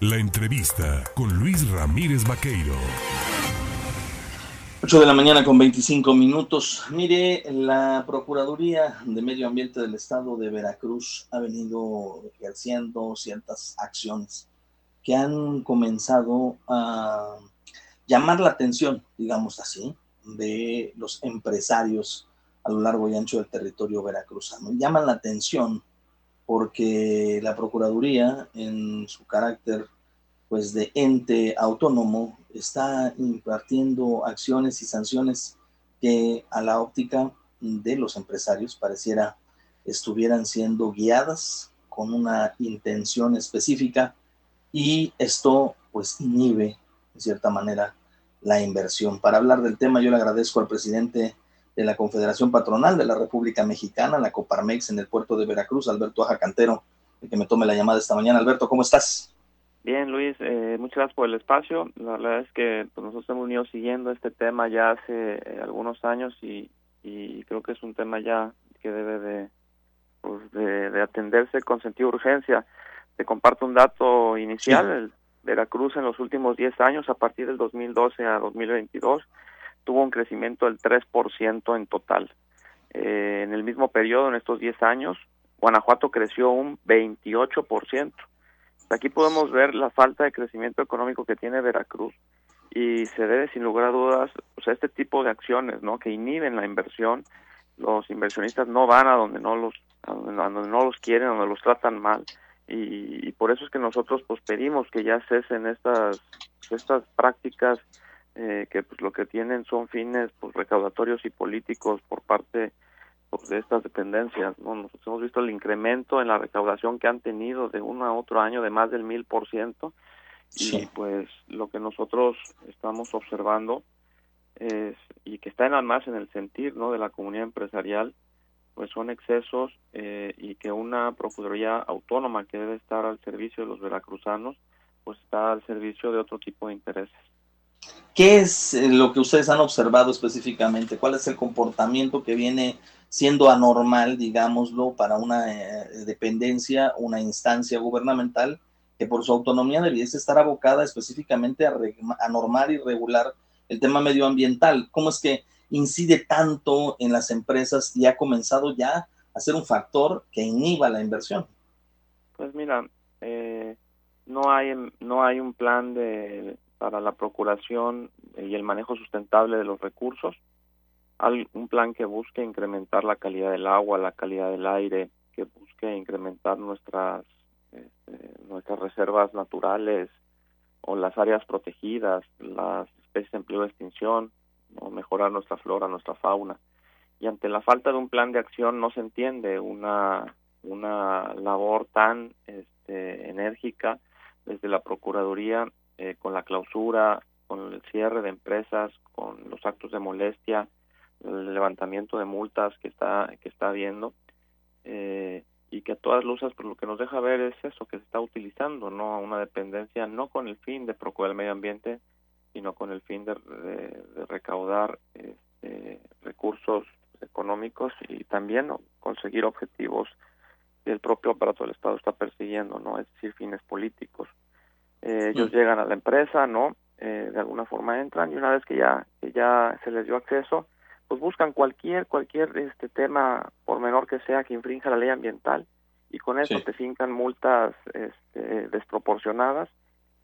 La entrevista con Luis Ramírez Vaqueiro. 8 de la mañana con 25 minutos. Mire, la Procuraduría de Medio Ambiente del Estado de Veracruz ha venido ejerciendo ciertas acciones que han comenzado a llamar la atención, digamos así, de los empresarios a lo largo y ancho del territorio veracruzano. Llaman la atención porque la Procuraduría, en su carácter pues, de ente autónomo, está impartiendo acciones y sanciones que a la óptica de los empresarios pareciera estuvieran siendo guiadas con una intención específica y esto pues inhibe de cierta manera la inversión. Para hablar del tema yo le agradezco al presidente de la Confederación Patronal de la República Mexicana, la Coparmex en el puerto de Veracruz, Alberto Aja Cantero, el que me tome la llamada esta mañana. Alberto, ¿cómo estás? Bien, Luis, eh, muchas gracias por el espacio. La verdad es que pues, nosotros hemos venido siguiendo este tema ya hace eh, algunos años y, creo que es un tema ya que debe de, pues, de, atenderse con sentido de urgencia. Te comparto un dato inicial. El Veracruz en los últimos 10 años, a partir del 2012 a 2022, tuvo un crecimiento del 3% en total. Eh, en el mismo periodo, en estos 10 años, Guanajuato creció un 28%. Aquí podemos ver la falta de crecimiento económico que tiene Veracruz y se debe sin lugar a dudas o sea, este tipo de acciones no que inhiben la inversión los inversionistas no van a donde no los a donde, no los quieren donde los tratan mal y, por eso es que nosotros pues pedimos que ya cesen estas estas prácticas eh, que pues lo que tienen son fines pues recaudatorios y políticos por parte pues, de estas dependencias. ¿no? Nosotros hemos visto el incremento en la recaudación que han tenido de uno a otro año de más del mil por ciento y pues lo que nosotros estamos observando es y que está en más en el sentir no de la comunidad empresarial pues son excesos eh, y que una procuraduría autónoma que debe estar al servicio de los veracruzanos pues está al servicio de otro tipo de intereses ¿Qué es eh, lo que ustedes han observado específicamente? ¿Cuál es el comportamiento que viene siendo anormal, digámoslo, para una eh, dependencia, una instancia gubernamental que por su autonomía debiese estar abocada específicamente a, a normar y regular el tema medioambiental? ¿Cómo es que incide tanto en las empresas y ha comenzado ya a ser un factor que inhiba la inversión? Pues mira, eh, no hay no hay un plan de para la procuración y el manejo sustentable de los recursos, un plan que busque incrementar la calidad del agua, la calidad del aire, que busque incrementar nuestras este, nuestras reservas naturales o las áreas protegidas, las especies en peligro de extinción, mejorar nuestra flora, nuestra fauna. Y ante la falta de un plan de acción no se entiende una una labor tan este, enérgica desde la Procuraduría eh, con la clausura, con el cierre de empresas, con los actos de molestia, el levantamiento de multas que está que está habiendo eh, y que a todas luces pues lo que nos deja ver es eso que se está utilizando no una dependencia no con el fin de procurar el medio ambiente sino con el fin de, recaudar este, recursos económicos y también conseguir objetivos que el propio aparato del Estado está persiguiendo no es decir fines políticos eh, ellos mm. llegan a la empresa, ¿no? Eh, de alguna forma entran y una vez que ya que ya se les dio acceso, pues buscan cualquier cualquier este tema por menor que sea que infrinja la ley ambiental y con eso te fincan multas este, desproporcionadas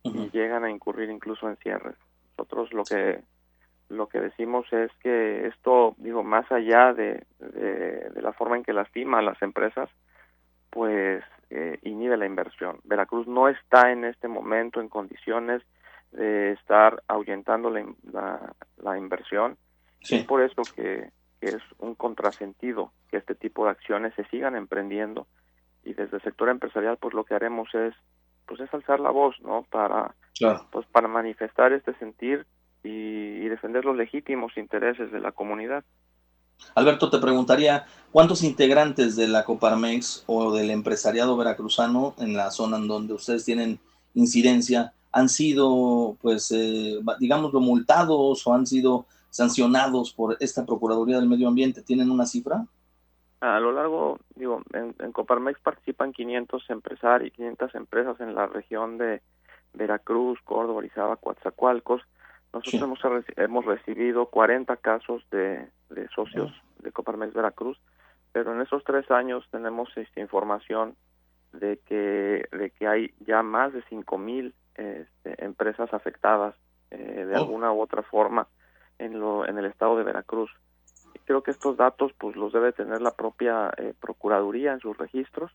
y llegan a incurrir incluso en cierres. Nosotros lo que lo que decimos es que esto digo más allá de, de, de la forma en que lastima a las empresas, pues eh, inhibe la inversión. Veracruz no está en este momento en condiciones de estar ahuyentando la, la, inversión. Sí. Es por eso que, es un contrasentido que este tipo de acciones se sigan emprendiendo y desde el sector empresarial pues lo que haremos es pues es alzar la voz no para pues para manifestar este sentir y defender los legítimos intereses de la comunidad Alberto, te preguntaría, ¿cuántos integrantes de la Coparmex o del empresariado veracruzano en la zona en donde ustedes tienen incidencia han sido, pues, eh, digámoslo, multados o han sido sancionados por esta Procuraduría del Medio Ambiente? ¿Tienen una cifra? A lo largo, digo, en, Coparmex participan 500 empresarios, 500 empresas en la región de, Veracruz, Córdoba, Orizaba, Coatzacoalcos, nosotros hemos, hemos recibido 40 casos de, de socios de Coparmex Veracruz, pero en esos tres años tenemos esta información de que, de que hay ya más de 5.000 mil este, empresas afectadas eh, de oh. alguna u otra forma en, lo, en el estado de Veracruz. creo que estos datos pues los debe tener la propia eh, Procuraduría en sus registros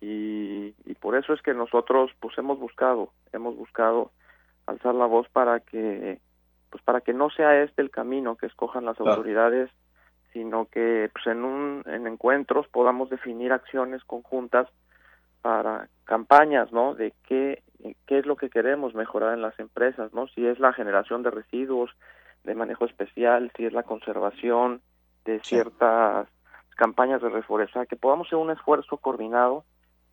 y, y por eso es que nosotros pues hemos buscado, hemos buscado alzar la voz para que pues para que no sea este el camino que escojan las autoridades sino que pues en un en encuentros podamos definir acciones conjuntas para campañas no de qué qué es lo que queremos mejorar en las empresas no si es la generación de residuos de manejo especial si es la conservación de ciertas campañas de reforestar que podamos hacer un esfuerzo coordinado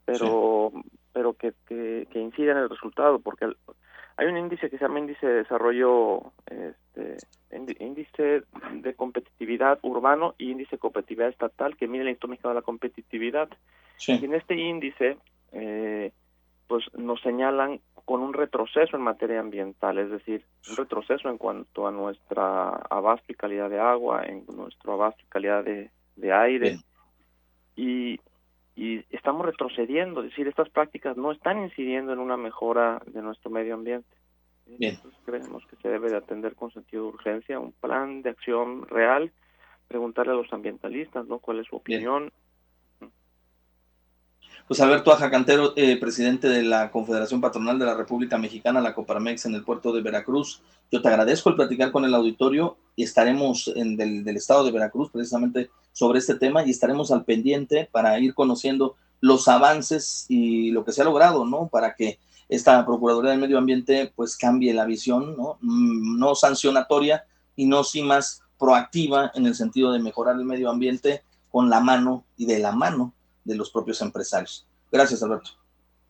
pero pero que, que, que incida en el resultado porque hay un índice que se llama índice de desarrollo, este, índice de competitividad urbano y índice de competitividad estatal que mide el instrumento de la competitividad. Y en este índice, eh, pues nos señalan con un retroceso en materia ambiental, es decir, un retroceso en cuanto a nuestra abasto y calidad de agua, en nuestro abasto y calidad de, de aire. Y y estamos retrocediendo, es decir, estas prácticas no están incidiendo en una mejora de nuestro medio ambiente. Bien. Entonces creemos que se debe de atender con sentido de urgencia un plan de acción real, preguntarle a los ambientalistas, ¿no? ¿Cuál es su opinión? Pues Alberto Ajacantero, eh, presidente de la Confederación Patronal de la República Mexicana, la Coparmex en el puerto de Veracruz. Yo te agradezco el platicar con el auditorio y estaremos en del, del estado de Veracruz precisamente sobre este tema y estaremos al pendiente para ir conociendo los avances y lo que se ha logrado, ¿no? Para que esta Procuraduría del Medio Ambiente pues cambie la visión, ¿no? Mm, no sancionatoria y no sí más proactiva en el sentido de mejorar el medio ambiente con la mano y de la mano de los propios empresarios. Gracias, Alberto.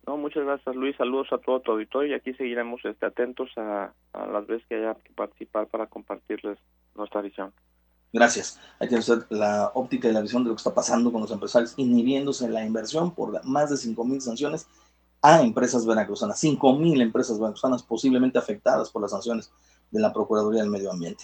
No, muchas gracias, Luis. Saludos a todo tu auditorio y aquí seguiremos este, atentos a, las veces que haya que participar para compartirles nuestra visión. Gracias. Hay que hacer la óptica y la visión de lo que está pasando con los empresarios, inhibiéndose la inversión por más de 5 mil sanciones a empresas veracruzanas. 5 mil empresas veracruzanas posiblemente afectadas por las sanciones de la Procuraduría del Medio Ambiente.